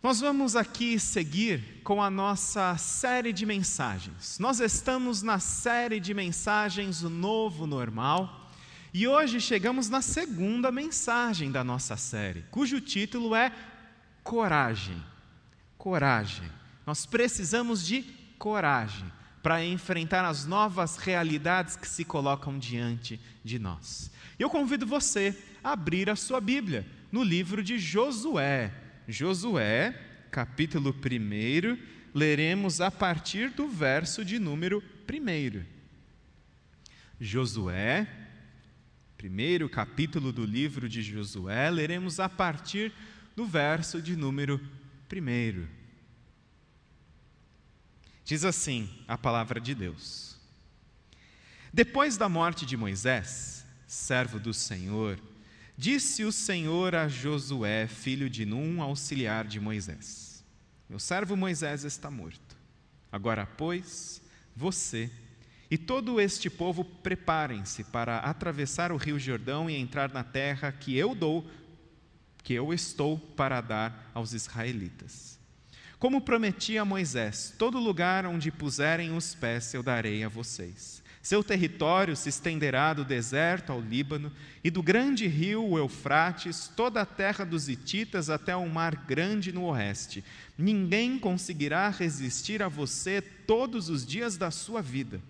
Nós vamos aqui seguir com a nossa série de mensagens. Nós estamos na série de mensagens O Novo Normal e hoje chegamos na segunda mensagem da nossa série, cujo título é Coragem. Coragem. Nós precisamos de coragem para enfrentar as novas realidades que se colocam diante de nós. Eu convido você a abrir a sua Bíblia no livro de Josué. Josué, capítulo 1, leremos a partir do verso de número 1. Josué, primeiro capítulo do livro de Josué, leremos a partir do verso de número 1. Diz assim a palavra de Deus: Depois da morte de Moisés, servo do Senhor, Disse o Senhor a Josué, filho de Num, auxiliar de Moisés: Meu servo Moisés está morto. Agora, pois, você e todo este povo preparem-se para atravessar o rio Jordão e entrar na terra que eu dou, que eu estou para dar aos israelitas. Como prometi a Moisés, todo lugar onde puserem os pés eu darei a vocês seu território se estenderá do deserto ao Líbano e do grande rio Eufrates, toda a terra dos Hititas até o mar grande no oeste. Ninguém conseguirá resistir a você todos os dias da sua vida.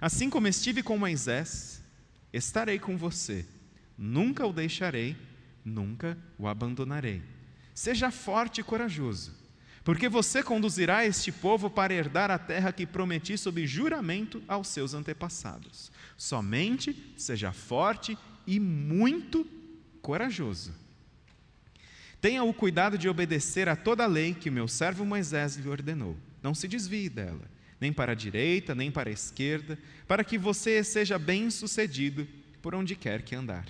Assim como estive com Moisés, estarei com você. Nunca o deixarei, nunca o abandonarei. Seja forte e corajoso porque você conduzirá este povo para herdar a terra que prometi sob juramento aos seus antepassados. Somente seja forte e muito corajoso. Tenha o cuidado de obedecer a toda a lei que o meu servo Moisés lhe ordenou. Não se desvie dela, nem para a direita, nem para a esquerda, para que você seja bem-sucedido por onde quer que andar.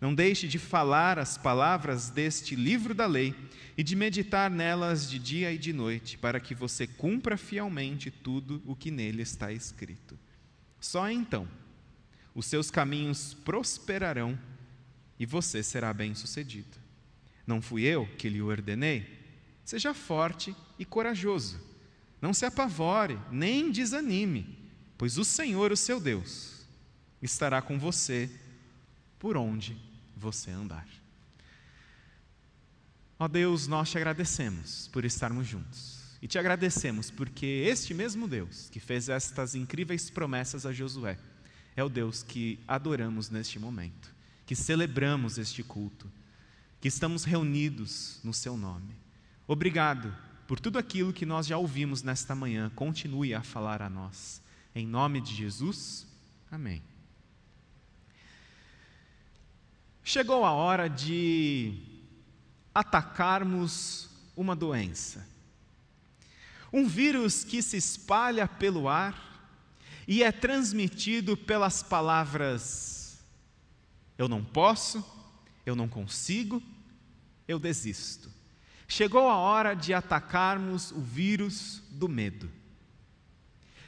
Não deixe de falar as palavras deste livro da lei e de meditar nelas de dia e de noite, para que você cumpra fielmente tudo o que nele está escrito. Só então os seus caminhos prosperarão e você será bem-sucedido. Não fui eu que lhe ordenei? Seja forte e corajoso. Não se apavore, nem desanime, pois o Senhor, o seu Deus, estará com você por onde você andar. Ó Deus, nós te agradecemos por estarmos juntos. E te agradecemos porque este mesmo Deus que fez estas incríveis promessas a Josué é o Deus que adoramos neste momento, que celebramos este culto, que estamos reunidos no seu nome. Obrigado por tudo aquilo que nós já ouvimos nesta manhã. Continue a falar a nós. Em nome de Jesus, amém. Chegou a hora de atacarmos uma doença. Um vírus que se espalha pelo ar e é transmitido pelas palavras: eu não posso, eu não consigo, eu desisto. Chegou a hora de atacarmos o vírus do medo.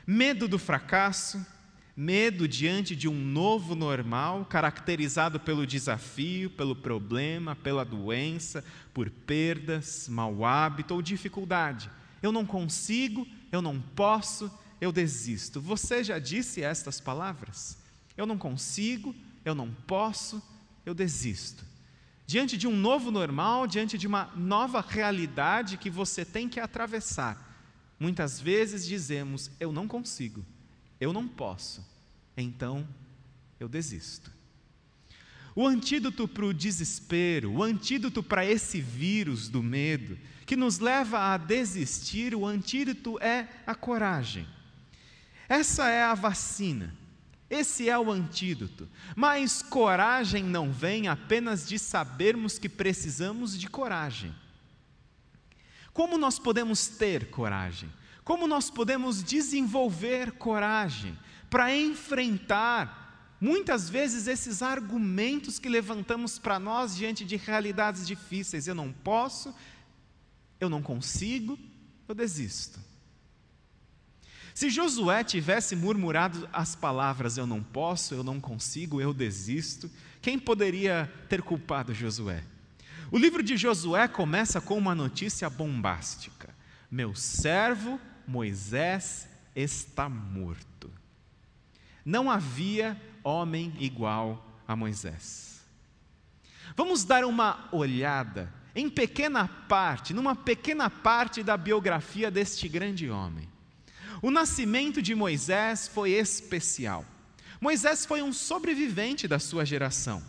Medo do fracasso, Medo diante de um novo normal, caracterizado pelo desafio, pelo problema, pela doença, por perdas, mau hábito ou dificuldade. Eu não consigo, eu não posso, eu desisto. Você já disse estas palavras? Eu não consigo, eu não posso, eu desisto. Diante de um novo normal, diante de uma nova realidade que você tem que atravessar, muitas vezes dizemos: Eu não consigo, eu não posso, então eu desisto. O antídoto para o desespero, o antídoto para esse vírus do medo, que nos leva a desistir, o antídoto é a coragem. Essa é a vacina, esse é o antídoto. Mas coragem não vem apenas de sabermos que precisamos de coragem. Como nós podemos ter coragem? Como nós podemos desenvolver coragem para enfrentar muitas vezes esses argumentos que levantamos para nós diante de realidades difíceis? Eu não posso, eu não consigo, eu desisto. Se Josué tivesse murmurado as palavras eu não posso, eu não consigo, eu desisto, quem poderia ter culpado Josué? O livro de Josué começa com uma notícia bombástica: Meu servo Moisés está morto. Não havia homem igual a Moisés. Vamos dar uma olhada em pequena parte, numa pequena parte da biografia deste grande homem. O nascimento de Moisés foi especial. Moisés foi um sobrevivente da sua geração.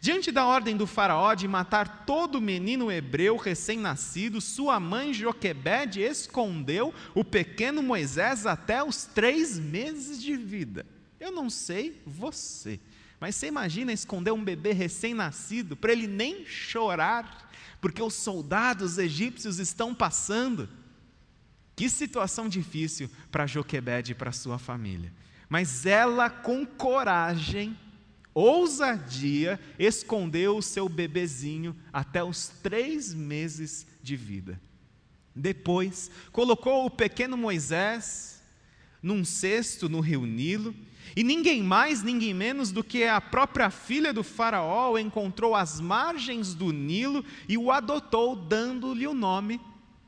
Diante da ordem do faraó de matar todo menino hebreu recém-nascido, sua mãe Joquebede escondeu o pequeno Moisés até os três meses de vida. Eu não sei você, mas você imagina esconder um bebê recém-nascido para ele nem chorar, porque os soldados egípcios estão passando? Que situação difícil para Joquebede e para sua família. Mas ela, com coragem, ousadia, escondeu o seu bebezinho até os três meses de vida. Depois, colocou o pequeno Moisés num cesto no rio Nilo, e ninguém mais, ninguém menos do que a própria filha do Faraó encontrou às margens do Nilo e o adotou, dando-lhe o nome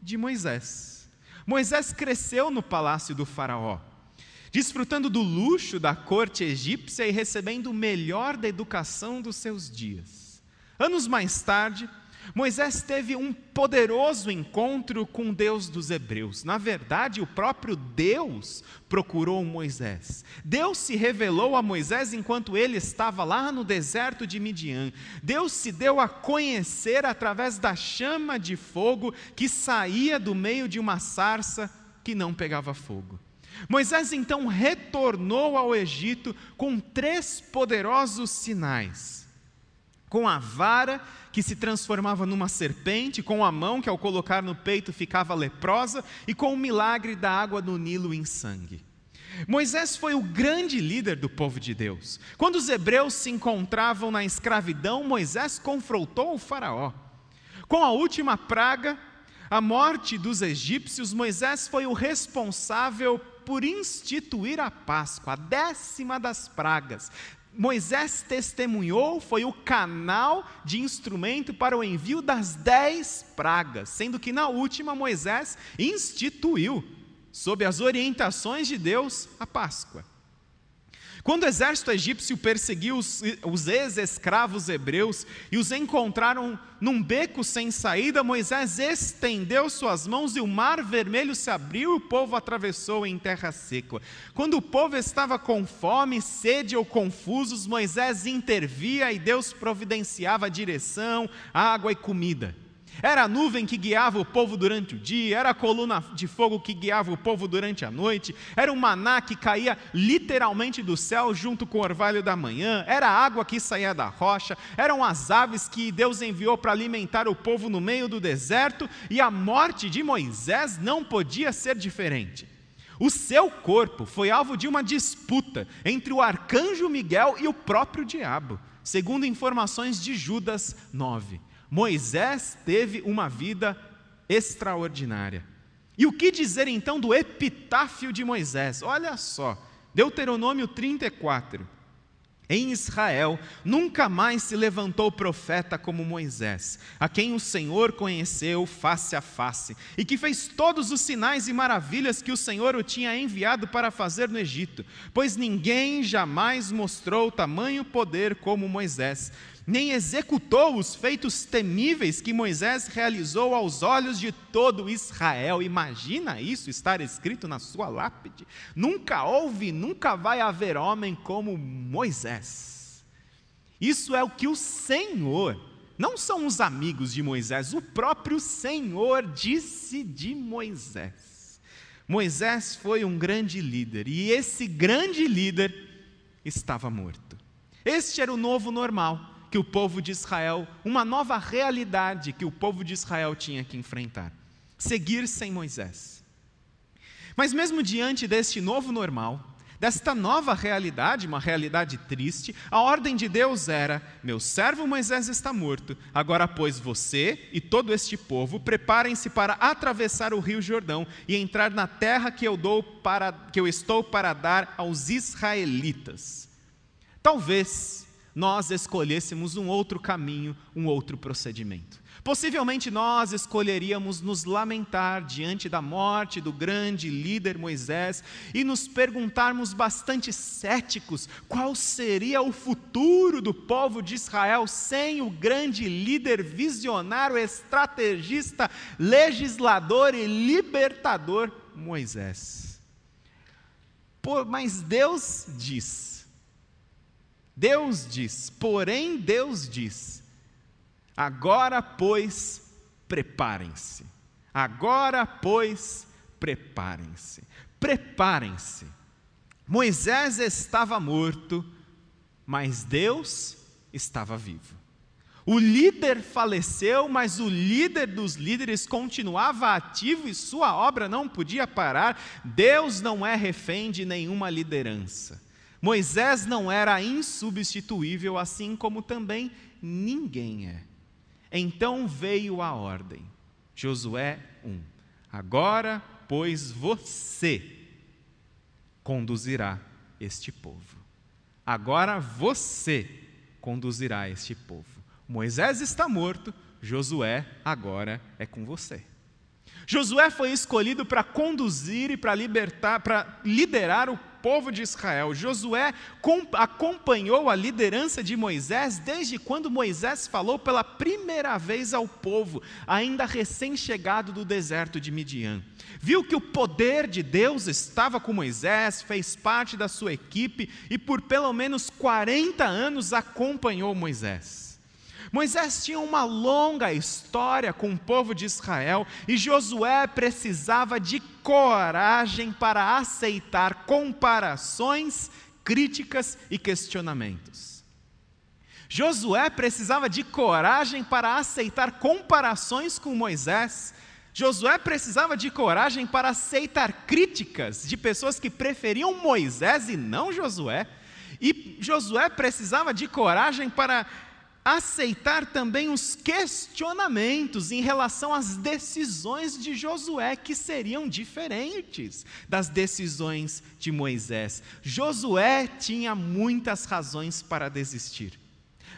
de Moisés. Moisés cresceu no palácio do Faraó desfrutando do luxo da corte egípcia e recebendo o melhor da educação dos seus dias. Anos mais tarde, Moisés teve um poderoso encontro com Deus dos Hebreus. Na verdade, o próprio Deus procurou Moisés. Deus se revelou a Moisés enquanto ele estava lá no deserto de Midian. Deus se deu a conhecer através da chama de fogo que saía do meio de uma sarça que não pegava fogo. Moisés então retornou ao Egito com três poderosos sinais: com a vara que se transformava numa serpente, com a mão que ao colocar no peito ficava leprosa, e com o milagre da água do Nilo em sangue. Moisés foi o grande líder do povo de Deus. Quando os hebreus se encontravam na escravidão, Moisés confrontou o Faraó. Com a última praga, a morte dos egípcios, Moisés foi o responsável por instituir a Páscoa, a décima das pragas. Moisés testemunhou, foi o canal de instrumento para o envio das dez pragas, sendo que na última Moisés instituiu, sob as orientações de Deus, a Páscoa. Quando o exército egípcio perseguiu os, os ex-escravos hebreus e os encontraram num beco sem saída, Moisés estendeu suas mãos e o mar vermelho se abriu e o povo atravessou em terra seca. Quando o povo estava com fome, sede ou confusos, Moisés intervia e Deus providenciava direção, água e comida. Era a nuvem que guiava o povo durante o dia, era a coluna de fogo que guiava o povo durante a noite, era o maná que caía literalmente do céu junto com o orvalho da manhã, era a água que saía da rocha, eram as aves que Deus enviou para alimentar o povo no meio do deserto, e a morte de Moisés não podia ser diferente. O seu corpo foi alvo de uma disputa entre o arcanjo Miguel e o próprio diabo, segundo informações de Judas 9. Moisés teve uma vida extraordinária. E o que dizer então do epitáfio de Moisés? Olha só, Deuteronômio 34. Em Israel nunca mais se levantou profeta como Moisés, a quem o Senhor conheceu face a face, e que fez todos os sinais e maravilhas que o Senhor o tinha enviado para fazer no Egito, pois ninguém jamais mostrou tamanho poder como Moisés nem executou os feitos temíveis que Moisés realizou aos olhos de todo Israel. Imagina isso estar escrito na sua lápide. Nunca houve, nunca vai haver homem como Moisés. Isso é o que o Senhor, não são os amigos de Moisés, o próprio Senhor disse de Moisés. Moisés foi um grande líder e esse grande líder estava morto. Este era o novo normal que o povo de Israel, uma nova realidade que o povo de Israel tinha que enfrentar: seguir sem Moisés. Mas, mesmo diante deste novo normal, desta nova realidade, uma realidade triste, a ordem de Deus era: Meu servo Moisés está morto, agora, pois, você e todo este povo preparem-se para atravessar o rio Jordão e entrar na terra que eu, dou para, que eu estou para dar aos israelitas. Talvez nós escolhêssemos um outro caminho, um outro procedimento. Possivelmente nós escolheríamos nos lamentar diante da morte do grande líder Moisés e nos perguntarmos bastante céticos qual seria o futuro do povo de Israel sem o grande líder visionário, estrategista, legislador e libertador Moisés. Mas Deus diz, Deus diz, porém Deus diz, agora pois preparem-se, agora pois preparem-se, preparem-se. Moisés estava morto, mas Deus estava vivo. O líder faleceu, mas o líder dos líderes continuava ativo e sua obra não podia parar. Deus não é refém de nenhuma liderança. Moisés não era insubstituível, assim como também ninguém é. Então veio a ordem. Josué 1. Agora, pois você conduzirá este povo. Agora você conduzirá este povo. Moisés está morto, Josué agora é com você. Josué foi escolhido para conduzir e para libertar, para liderar o povo de Israel. Josué acompanhou a liderança de Moisés desde quando Moisés falou pela primeira vez ao povo, ainda recém-chegado do deserto de Midian. Viu que o poder de Deus estava com Moisés, fez parte da sua equipe e por pelo menos 40 anos acompanhou Moisés. Moisés tinha uma longa história com o povo de Israel e Josué precisava de coragem para aceitar comparações, críticas e questionamentos. Josué precisava de coragem para aceitar comparações com Moisés. Josué precisava de coragem para aceitar críticas de pessoas que preferiam Moisés e não Josué. E Josué precisava de coragem para aceitar também os questionamentos em relação às decisões de Josué, que seriam diferentes das decisões de Moisés. Josué tinha muitas razões para desistir.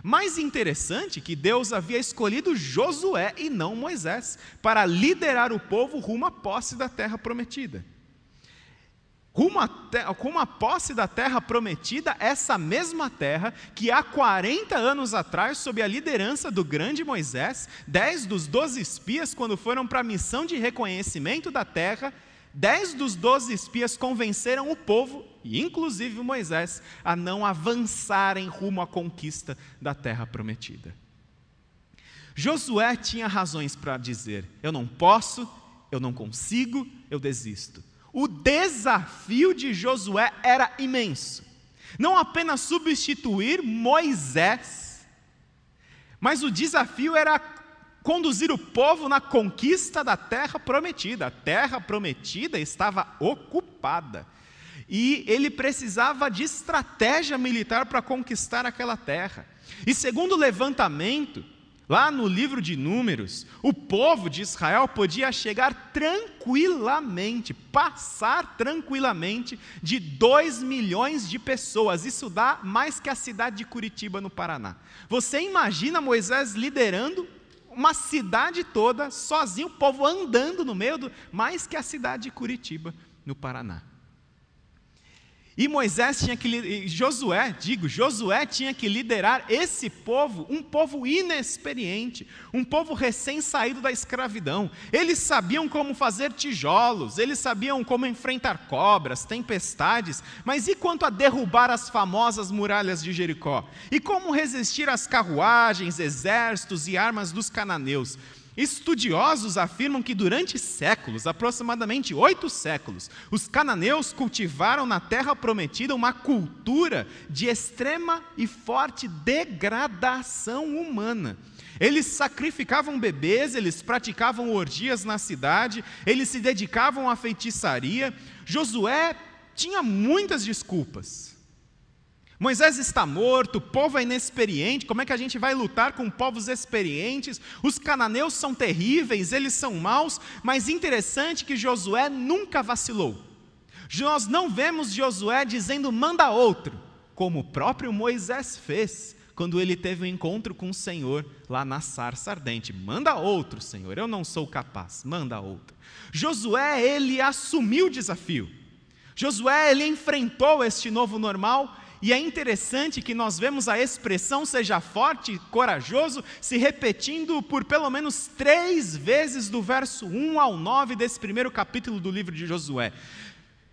Mais interessante que Deus havia escolhido Josué e não Moisés para liderar o povo rumo à posse da terra prometida rumo a, posse da terra prometida, essa mesma terra que há 40 anos atrás, sob a liderança do grande Moisés, dez dos doze espias, quando foram para a missão de reconhecimento da terra, dez dos doze espias convenceram o povo, e inclusive Moisés, a não avançarem rumo à conquista da terra prometida. Josué tinha razões para dizer: eu não posso, eu não consigo, eu desisto. O desafio de Josué era imenso. Não apenas substituir Moisés, mas o desafio era conduzir o povo na conquista da terra prometida. A terra prometida estava ocupada. E ele precisava de estratégia militar para conquistar aquela terra. E segundo o levantamento, Lá no livro de Números, o povo de Israel podia chegar tranquilamente, passar tranquilamente de 2 milhões de pessoas. Isso dá mais que a cidade de Curitiba, no Paraná. Você imagina Moisés liderando uma cidade toda, sozinho, o povo andando no meio do. mais que a cidade de Curitiba, no Paraná. E Moisés tinha que, Josué, digo, Josué tinha que liderar esse povo, um povo inexperiente, um povo recém-saído da escravidão. Eles sabiam como fazer tijolos, eles sabiam como enfrentar cobras, tempestades, mas e quanto a derrubar as famosas muralhas de Jericó? E como resistir às carruagens, exércitos e armas dos cananeus? Estudiosos afirmam que durante séculos, aproximadamente oito séculos, os cananeus cultivaram na terra prometida uma cultura de extrema e forte degradação humana. Eles sacrificavam bebês, eles praticavam orgias na cidade, eles se dedicavam à feitiçaria. Josué tinha muitas desculpas. Moisés está morto, o povo é inexperiente, como é que a gente vai lutar com povos experientes? Os cananeus são terríveis, eles são maus, mas interessante que Josué nunca vacilou. Nós não vemos Josué dizendo manda outro, como o próprio Moisés fez, quando ele teve um encontro com o Senhor lá na sarça ardente. Manda outro, Senhor, eu não sou capaz, manda outro. Josué, ele assumiu o desafio. Josué, ele enfrentou este novo normal e é interessante que nós vemos a expressão seja forte corajoso se repetindo por pelo menos três vezes do verso 1 ao 9 desse primeiro capítulo do livro de Josué.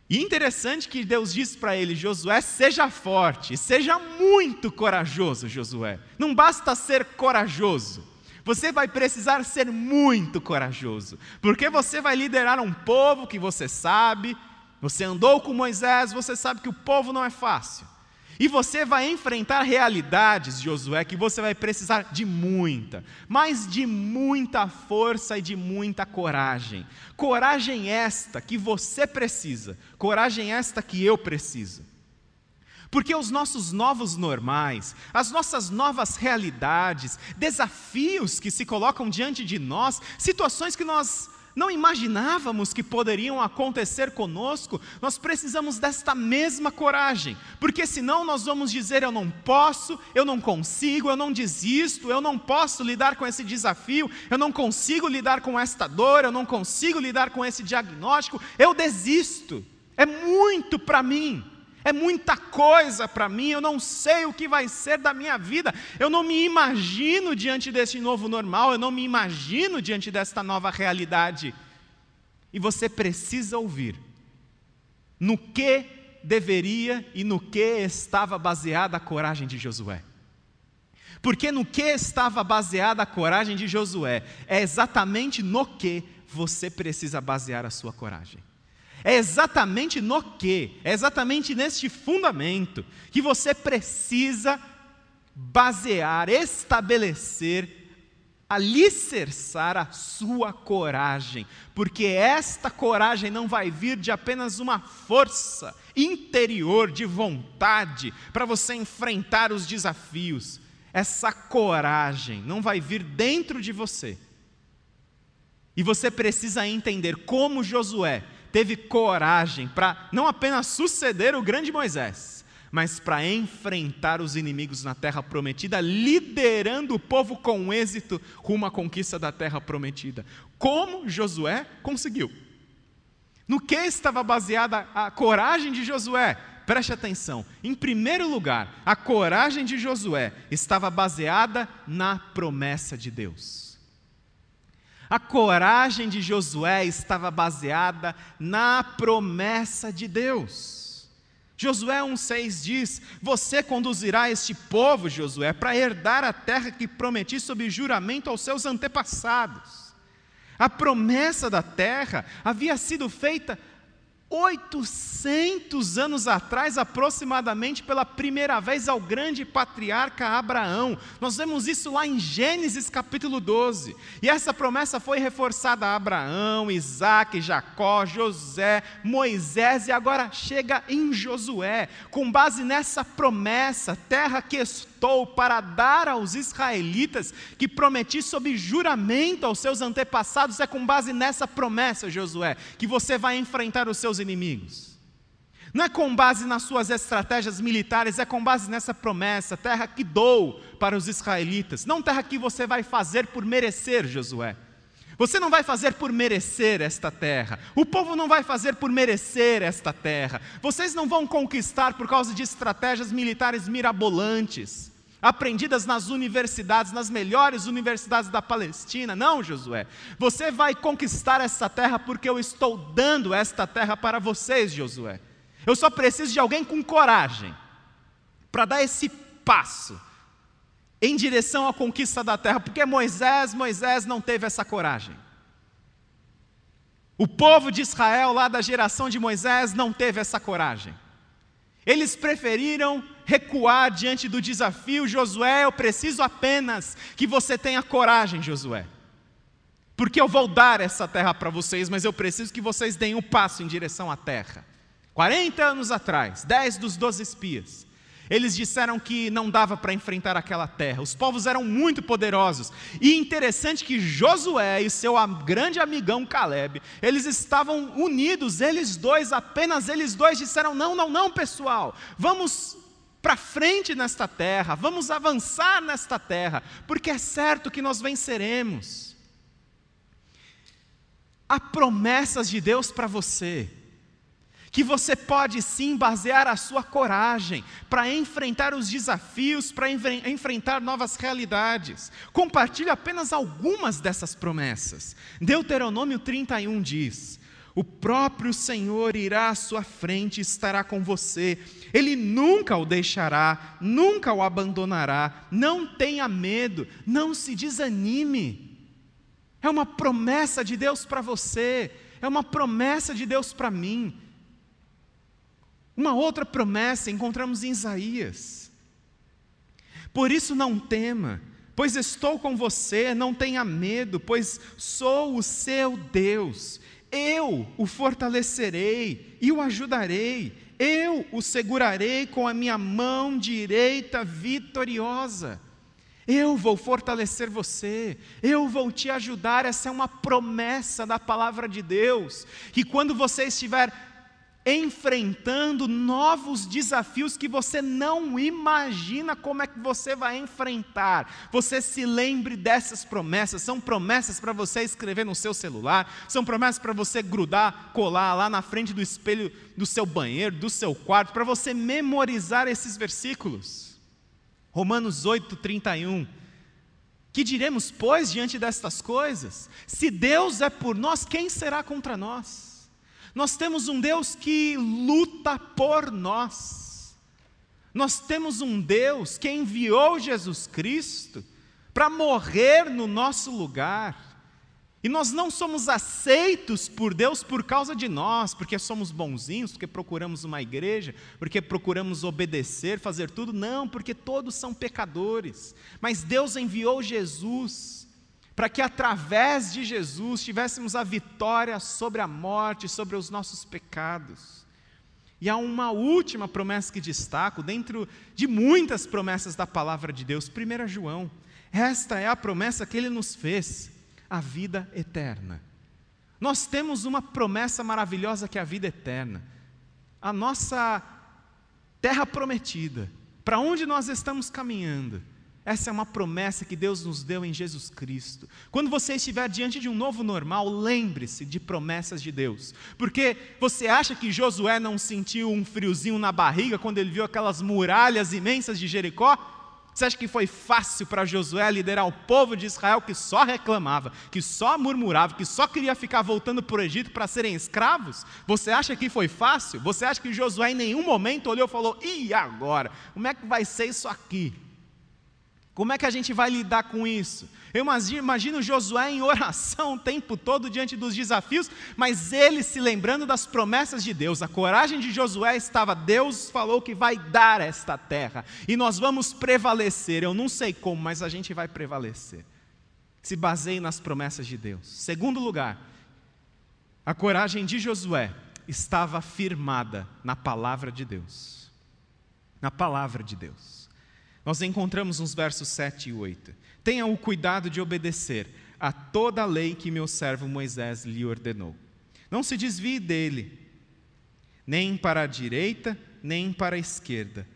E interessante que Deus diz para ele, Josué, seja forte, seja muito corajoso, Josué. Não basta ser corajoso, você vai precisar ser muito corajoso, porque você vai liderar um povo que você sabe, você andou com Moisés, você sabe que o povo não é fácil. E você vai enfrentar realidades, Josué, que você vai precisar de muita, mas de muita força e de muita coragem. Coragem esta que você precisa, coragem esta que eu preciso. Porque os nossos novos normais, as nossas novas realidades, desafios que se colocam diante de nós, situações que nós não imaginávamos que poderiam acontecer conosco, nós precisamos desta mesma coragem, porque senão nós vamos dizer: eu não posso, eu não consigo, eu não desisto, eu não posso lidar com esse desafio, eu não consigo lidar com esta dor, eu não consigo lidar com esse diagnóstico, eu desisto, é muito para mim é muita coisa para mim, eu não sei o que vai ser da minha vida, eu não me imagino diante desse novo normal, eu não me imagino diante desta nova realidade. E você precisa ouvir no que deveria e no que estava baseada a coragem de Josué. Porque no que estava baseada a coragem de Josué é exatamente no que você precisa basear a sua coragem. É exatamente no que, é exatamente neste fundamento que você precisa basear, estabelecer, alicerçar a sua coragem, porque esta coragem não vai vir de apenas uma força interior de vontade para você enfrentar os desafios. Essa coragem não vai vir dentro de você. E você precisa entender como Josué teve coragem para não apenas suceder o grande Moisés, mas para enfrentar os inimigos na terra prometida, liderando o povo com êxito rumo à conquista da terra prometida. Como Josué conseguiu? No que estava baseada a coragem de Josué? Preste atenção. Em primeiro lugar, a coragem de Josué estava baseada na promessa de Deus. A coragem de Josué estava baseada na promessa de Deus. Josué 1,6 diz: Você conduzirá este povo, Josué, para herdar a terra que prometi sob juramento aos seus antepassados. A promessa da terra havia sido feita 800 anos atrás, aproximadamente, pela primeira vez ao grande patriarca Abraão. Nós vemos isso lá em Gênesis capítulo 12. E essa promessa foi reforçada a Abraão, Isaac, Jacó, José, Moisés e agora chega em Josué. Com base nessa promessa, terra que estou para dar aos israelitas, que prometi sob juramento aos seus antepassados, é com base nessa promessa, Josué, que você vai enfrentar os seus inimigos. Não é com base nas suas estratégias militares, é com base nessa promessa, terra que dou para os israelitas, não terra que você vai fazer por merecer, Josué. Você não vai fazer por merecer esta terra. O povo não vai fazer por merecer esta terra. Vocês não vão conquistar por causa de estratégias militares mirabolantes, aprendidas nas universidades, nas melhores universidades da Palestina. Não, Josué. Você vai conquistar esta terra porque eu estou dando esta terra para vocês, Josué. Eu só preciso de alguém com coragem para dar esse passo em direção à conquista da terra, porque Moisés, Moisés não teve essa coragem. O povo de Israel, lá da geração de Moisés, não teve essa coragem. Eles preferiram recuar diante do desafio. Josué, eu preciso apenas que você tenha coragem, Josué. Porque eu vou dar essa terra para vocês, mas eu preciso que vocês deem um passo em direção à terra. 40 anos atrás, 10 dos 12 espias, eles disseram que não dava para enfrentar aquela terra. Os povos eram muito poderosos. E interessante que Josué e seu grande amigão Caleb, eles estavam unidos, eles dois, apenas eles dois disseram: "Não, não, não, pessoal. Vamos para frente nesta terra, vamos avançar nesta terra, porque é certo que nós venceremos. Há promessas de Deus para você que você pode sim basear a sua coragem para enfrentar os desafios, para enfrentar novas realidades. Compartilhe apenas algumas dessas promessas. Deuteronômio 31 diz: O próprio Senhor irá à sua frente e estará com você. Ele nunca o deixará, nunca o abandonará. Não tenha medo, não se desanime. É uma promessa de Deus para você, é uma promessa de Deus para mim. Uma outra promessa encontramos em Isaías. Por isso não tema, pois estou com você, não tenha medo, pois sou o seu Deus. Eu o fortalecerei e o ajudarei, eu o segurarei com a minha mão direita vitoriosa. Eu vou fortalecer você, eu vou te ajudar. Essa é uma promessa da palavra de Deus. Que quando você estiver enfrentando novos desafios que você não imagina como é que você vai enfrentar. Você se lembre dessas promessas, são promessas para você escrever no seu celular, são promessas para você grudar, colar lá na frente do espelho do seu banheiro, do seu quarto, para você memorizar esses versículos. Romanos 8, 31. Que diremos, pois, diante destas coisas? Se Deus é por nós, quem será contra nós? Nós temos um Deus que luta por nós. Nós temos um Deus que enviou Jesus Cristo para morrer no nosso lugar. E nós não somos aceitos por Deus por causa de nós, porque somos bonzinhos, porque procuramos uma igreja, porque procuramos obedecer, fazer tudo. Não, porque todos são pecadores. Mas Deus enviou Jesus para que através de Jesus tivéssemos a vitória sobre a morte, sobre os nossos pecados. E há uma última promessa que destaco, dentro de muitas promessas da palavra de Deus, 1 João. Esta é a promessa que ele nos fez, a vida eterna. Nós temos uma promessa maravilhosa que é a vida eterna. A nossa terra prometida, para onde nós estamos caminhando essa é uma promessa que Deus nos deu em Jesus Cristo. Quando você estiver diante de um novo normal, lembre-se de promessas de Deus. Porque você acha que Josué não sentiu um friozinho na barriga quando ele viu aquelas muralhas imensas de Jericó? Você acha que foi fácil para Josué liderar o povo de Israel que só reclamava, que só murmurava, que só queria ficar voltando para o Egito para serem escravos? Você acha que foi fácil? Você acha que Josué em nenhum momento olhou e falou: e agora? Como é que vai ser isso aqui? Como é que a gente vai lidar com isso? Eu imagino, imagino Josué em oração o tempo todo diante dos desafios, mas ele se lembrando das promessas de Deus. A coragem de Josué estava: Deus falou que vai dar esta terra e nós vamos prevalecer. Eu não sei como, mas a gente vai prevalecer. Se baseie nas promessas de Deus. Segundo lugar, a coragem de Josué estava firmada na palavra de Deus. Na palavra de Deus. Nós encontramos nos versos 7 e 8. Tenha o cuidado de obedecer a toda a lei que meu servo Moisés lhe ordenou. Não se desvie dele, nem para a direita, nem para a esquerda,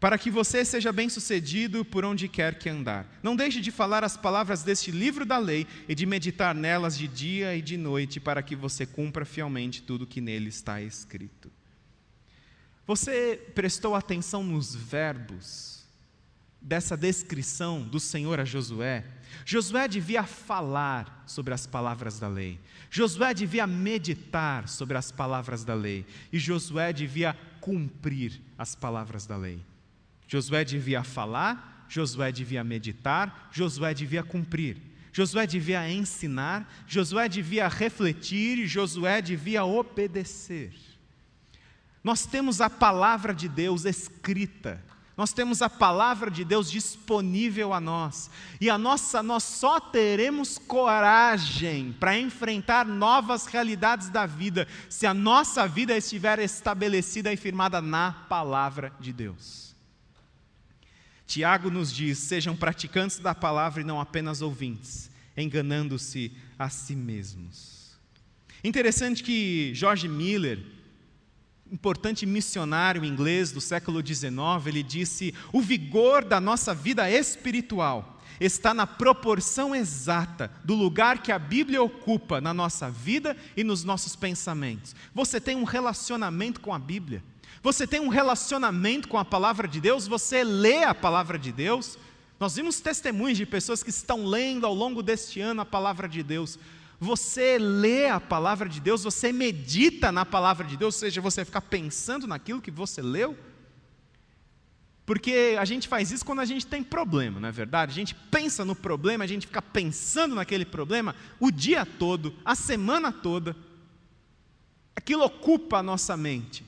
para que você seja bem-sucedido por onde quer que andar. Não deixe de falar as palavras deste livro da lei e de meditar nelas de dia e de noite, para que você cumpra fielmente tudo que nele está escrito. Você prestou atenção nos verbos dessa descrição do Senhor a Josué, Josué devia falar sobre as palavras da lei, Josué devia meditar sobre as palavras da lei, e Josué devia cumprir as palavras da lei. Josué devia falar, Josué devia meditar, Josué devia cumprir. Josué devia ensinar, Josué devia refletir, Josué devia obedecer. Nós temos a palavra de Deus escrita nós temos a palavra de Deus disponível a nós. E a nossa nós só teremos coragem para enfrentar novas realidades da vida se a nossa vida estiver estabelecida e firmada na palavra de Deus. Tiago nos diz: "Sejam praticantes da palavra e não apenas ouvintes, enganando-se a si mesmos." Interessante que George Miller importante missionário inglês do século XIX, ele disse: o vigor da nossa vida espiritual está na proporção exata do lugar que a Bíblia ocupa na nossa vida e nos nossos pensamentos. Você tem um relacionamento com a Bíblia, você tem um relacionamento com a palavra de Deus, você lê a palavra de Deus. Nós vimos testemunhos de pessoas que estão lendo ao longo deste ano a palavra de Deus. Você lê a palavra de Deus, você medita na palavra de Deus, ou seja, você fica pensando naquilo que você leu. Porque a gente faz isso quando a gente tem problema, não é verdade? A gente pensa no problema, a gente fica pensando naquele problema o dia todo, a semana toda. Aquilo ocupa a nossa mente.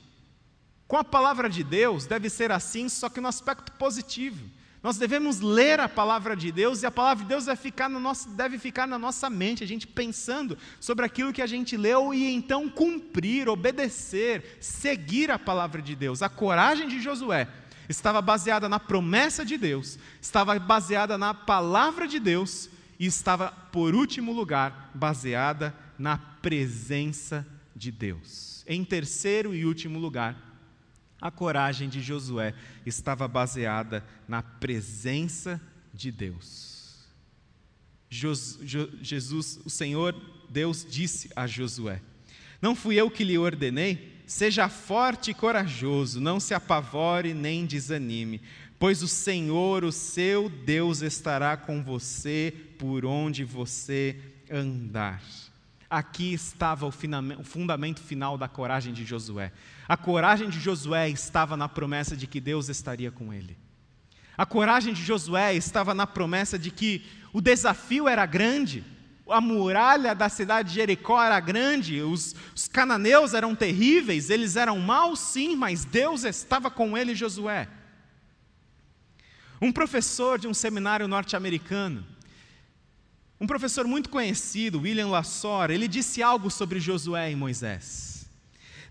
Com a palavra de Deus, deve ser assim, só que no aspecto positivo. Nós devemos ler a palavra de Deus e a palavra de Deus deve ficar, no nosso, deve ficar na nossa mente, a gente pensando sobre aquilo que a gente leu e então cumprir, obedecer, seguir a palavra de Deus. A coragem de Josué estava baseada na promessa de Deus, estava baseada na palavra de Deus e estava, por último lugar, baseada na presença de Deus. Em terceiro e último lugar, a coragem de Josué estava baseada na presença de Deus. Jesus, o Senhor Deus disse a Josué: Não fui eu que lhe ordenei? Seja forte e corajoso, não se apavore nem desanime, pois o Senhor, o seu Deus, estará com você por onde você andar. Aqui estava o fundamento final da coragem de Josué. A coragem de Josué estava na promessa de que Deus estaria com ele. A coragem de Josué estava na promessa de que o desafio era grande, a muralha da cidade de Jericó era grande, os, os cananeus eram terríveis, eles eram maus sim, mas Deus estava com ele, Josué. Um professor de um seminário norte-americano, um professor muito conhecido, William Lassor, ele disse algo sobre Josué e Moisés.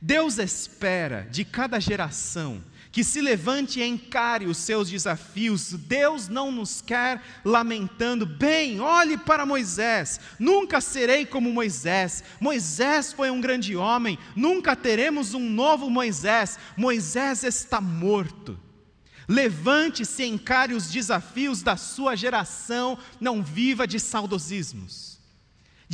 Deus espera de cada geração que se levante e encare os seus desafios. Deus não nos quer lamentando. Bem, olhe para Moisés. Nunca serei como Moisés. Moisés foi um grande homem. Nunca teremos um novo Moisés. Moisés está morto. Levante-se e encare os desafios da sua geração, não viva de saudosismos.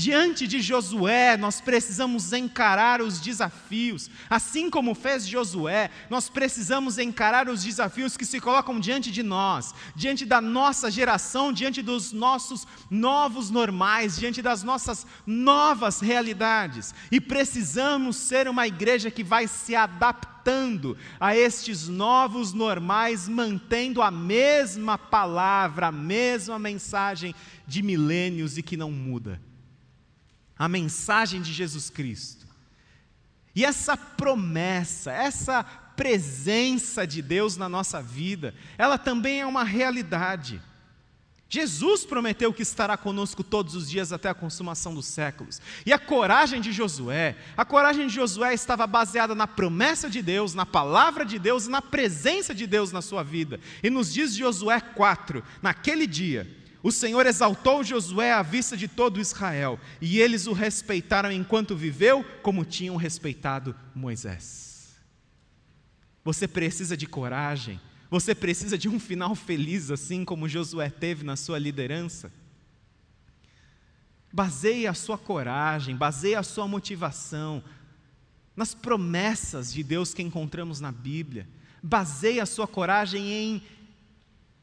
Diante de Josué, nós precisamos encarar os desafios, assim como fez Josué, nós precisamos encarar os desafios que se colocam diante de nós, diante da nossa geração, diante dos nossos novos normais, diante das nossas novas realidades, e precisamos ser uma igreja que vai se adaptando a estes novos normais, mantendo a mesma palavra, a mesma mensagem de milênios e que não muda a mensagem de Jesus Cristo. E essa promessa, essa presença de Deus na nossa vida, ela também é uma realidade. Jesus prometeu que estará conosco todos os dias até a consumação dos séculos. E a coragem de Josué, a coragem de Josué estava baseada na promessa de Deus, na palavra de Deus e na presença de Deus na sua vida. E nos diz Josué 4, naquele dia, o Senhor exaltou Josué à vista de todo Israel, e eles o respeitaram enquanto viveu, como tinham respeitado Moisés. Você precisa de coragem, você precisa de um final feliz, assim como Josué teve na sua liderança. Baseie a sua coragem, baseie a sua motivação nas promessas de Deus que encontramos na Bíblia. Baseie a sua coragem em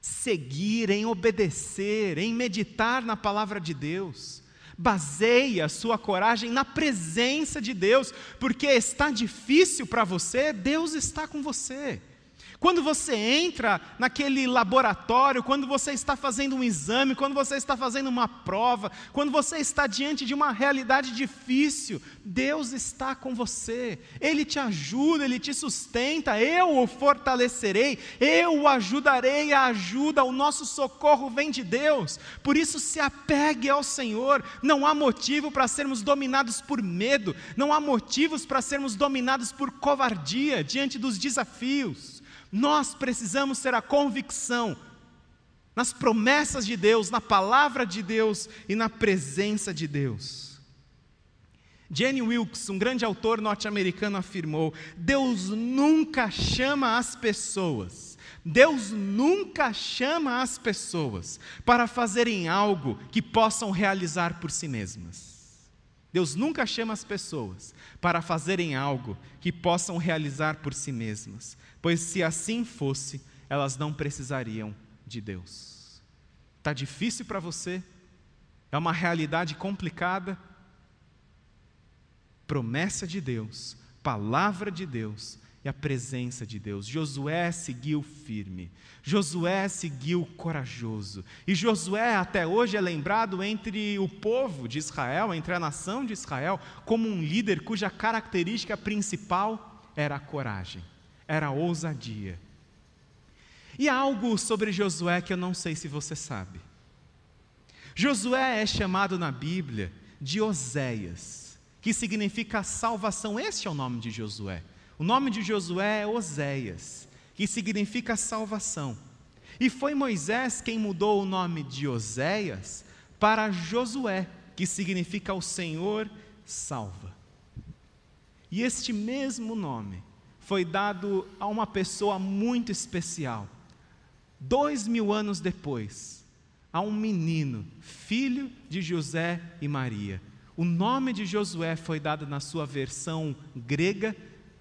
seguir, em obedecer, em meditar na palavra de Deus. Baseie a sua coragem na presença de Deus, porque está difícil para você, Deus está com você. Quando você entra naquele laboratório, quando você está fazendo um exame, quando você está fazendo uma prova, quando você está diante de uma realidade difícil, Deus está com você. Ele te ajuda, ele te sustenta. Eu o fortalecerei, eu o ajudarei. A ajuda, o nosso socorro vem de Deus. Por isso, se apegue ao Senhor. Não há motivo para sermos dominados por medo, não há motivos para sermos dominados por covardia diante dos desafios. Nós precisamos ter a convicção nas promessas de Deus, na palavra de Deus e na presença de Deus. Jenny Wilkes, um grande autor norte-americano, afirmou: Deus nunca chama as pessoas, Deus nunca chama as pessoas para fazerem algo que possam realizar por si mesmas. Deus nunca chama as pessoas para fazerem algo que possam realizar por si mesmas, pois se assim fosse, elas não precisariam de Deus. Está difícil para você? É uma realidade complicada? Promessa de Deus, palavra de Deus a presença de Deus. Josué seguiu firme, Josué seguiu corajoso. E Josué até hoje é lembrado entre o povo de Israel, entre a nação de Israel, como um líder cuja característica principal era a coragem, era a ousadia. E há algo sobre Josué que eu não sei se você sabe. Josué é chamado na Bíblia de Oséias, que significa salvação. Este é o nome de Josué. O nome de Josué é Oséias, que significa salvação. E foi Moisés quem mudou o nome de Oséias para Josué, que significa o Senhor salva. E este mesmo nome foi dado a uma pessoa muito especial. Dois mil anos depois, a um menino, filho de José e Maria. O nome de Josué foi dado na sua versão grega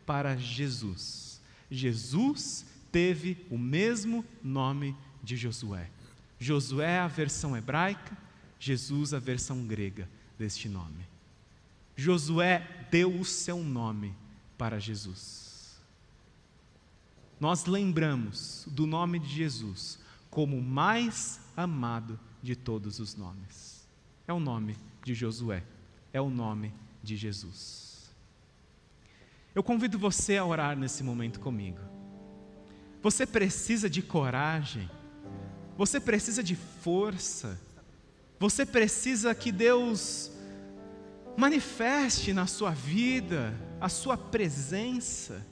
para Jesus. Jesus teve o mesmo nome de Josué. Josué, a versão hebraica, Jesus, a versão grega deste nome. Josué deu o seu nome para Jesus. Nós lembramos do nome de Jesus como o mais amado de todos os nomes. É o nome de Josué, é o nome de Jesus. Eu convido você a orar nesse momento comigo. Você precisa de coragem, você precisa de força, você precisa que Deus manifeste na sua vida a sua presença.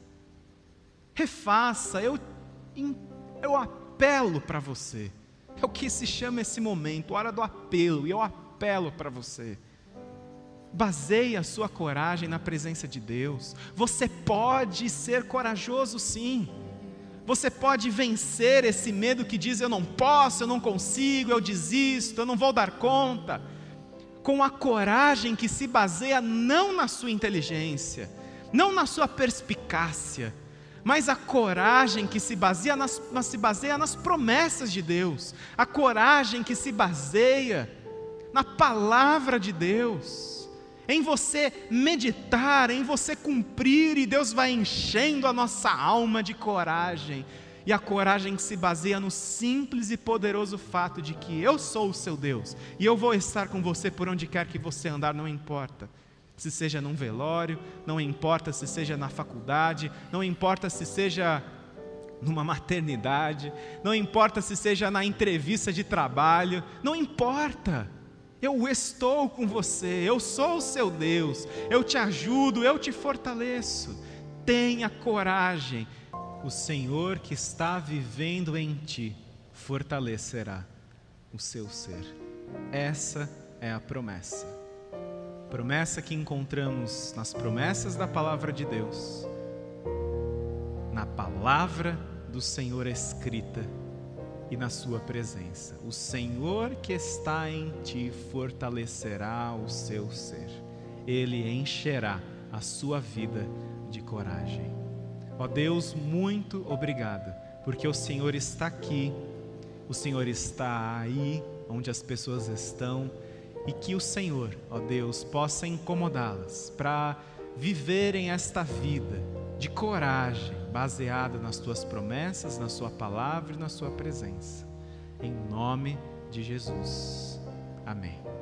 Refaça, eu, eu apelo para você. É o que se chama esse momento, hora do apelo, e eu apelo para você. Baseie a sua coragem na presença de Deus. Você pode ser corajoso, sim. Você pode vencer esse medo que diz: eu não posso, eu não consigo, eu desisto, eu não vou dar conta. Com a coragem que se baseia não na sua inteligência, não na sua perspicácia, mas a coragem que se baseia nas, se baseia nas promessas de Deus, a coragem que se baseia na palavra de Deus em você meditar, em você cumprir, e Deus vai enchendo a nossa alma de coragem. E a coragem se baseia no simples e poderoso fato de que eu sou o seu Deus e eu vou estar com você por onde quer que você andar, não importa. Se seja num velório, não importa se seja na faculdade, não importa se seja numa maternidade, não importa se seja na entrevista de trabalho, não importa. Eu estou com você, eu sou o seu Deus, eu te ajudo, eu te fortaleço. Tenha coragem, o Senhor que está vivendo em ti fortalecerá o seu ser. Essa é a promessa. Promessa que encontramos nas promessas da palavra de Deus, na palavra do Senhor escrita e na Sua presença. O Senhor que está em ti fortalecerá o seu ser, Ele encherá a sua vida de coragem. Ó Deus, muito obrigado, porque o Senhor está aqui, o Senhor está aí onde as pessoas estão e que o Senhor, ó Deus, possa incomodá-las para viverem esta vida de coragem, baseada nas tuas promessas, na Sua palavra e na Sua presença. Em nome de Jesus. Amém.